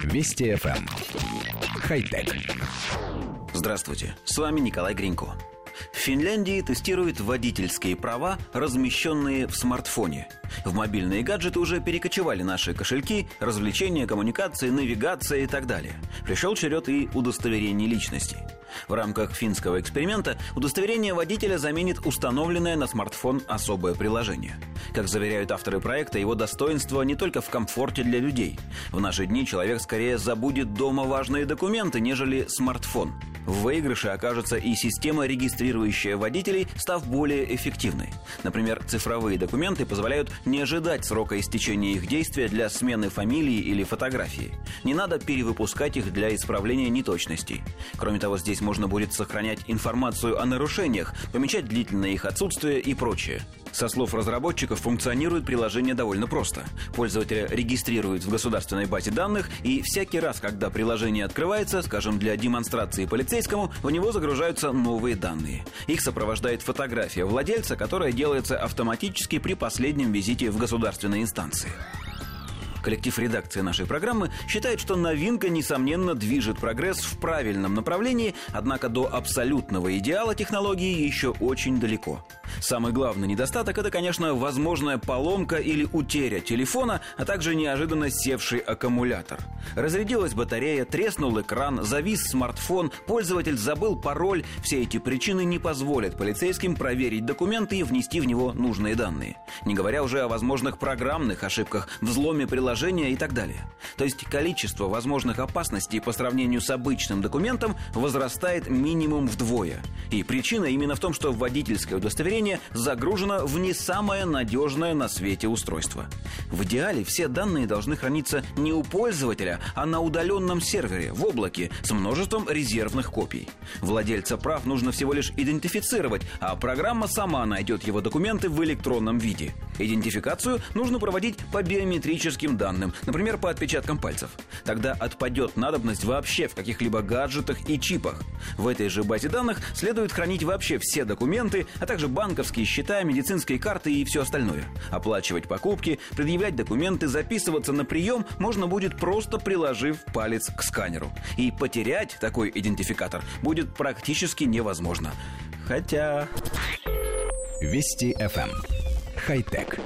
Вести FM. Эм. Хай-тек. Здравствуйте, с вами Николай Гринько. В Финляндии тестируют водительские права, размещенные в смартфоне. В мобильные гаджеты уже перекочевали наши кошельки, развлечения, коммуникации, навигация и так далее. Пришел черед и удостоверений личности. В рамках финского эксперимента удостоверение водителя заменит установленное на смартфон особое приложение. Как заверяют авторы проекта, его достоинство не только в комфорте для людей. В наши дни человек скорее забудет дома важные документы, нежели смартфон. В выигрыше окажется и система, регистрирующая водителей, став более эффективной. Например, цифровые документы позволяют не ожидать срока истечения их действия для смены фамилии или фотографии. Не надо перевыпускать их для исправления неточностей. Кроме того, здесь можно будет сохранять информацию о нарушениях, помечать длительное их отсутствие и прочее. Со слов разработчиков, функционирует приложение довольно просто. Пользователя регистрируют в государственной базе данных, и всякий раз, когда приложение открывается, скажем, для демонстрации полицейскому, в него загружаются новые данные. Их сопровождает фотография владельца, которая делается автоматически при последнем визите в государственной инстанции. Коллектив редакции нашей программы считает, что новинка, несомненно, движет прогресс в правильном направлении, однако до абсолютного идеала технологии еще очень далеко. Самый главный недостаток – это, конечно, возможная поломка или утеря телефона, а также неожиданно севший аккумулятор. Разрядилась батарея, треснул экран, завис смартфон, пользователь забыл пароль. Все эти причины не позволят полицейским проверить документы и внести в него нужные данные. Не говоря уже о возможных программных ошибках, взломе приложения и так далее. То есть количество возможных опасностей по сравнению с обычным документом возрастает минимум вдвое. И причина именно в том, что водительское удостоверение приложение загружено в не самое надежное на свете устройство. В идеале все данные должны храниться не у пользователя, а на удаленном сервере, в облаке, с множеством резервных копий. Владельца прав нужно всего лишь идентифицировать, а программа сама найдет его документы в электронном виде. Идентификацию нужно проводить по биометрическим данным, например, по отпечаткам пальцев. Тогда отпадет надобность вообще в каких-либо гаджетах и чипах. В этой же базе данных следует хранить вообще все документы, а также банковские счета, медицинские карты и все остальное. Оплачивать покупки, предъявлять документы, записываться на прием можно будет просто приложив палец к сканеру. И потерять такой идентификатор будет практически невозможно. Хотя... Вести FM. Хай-тек.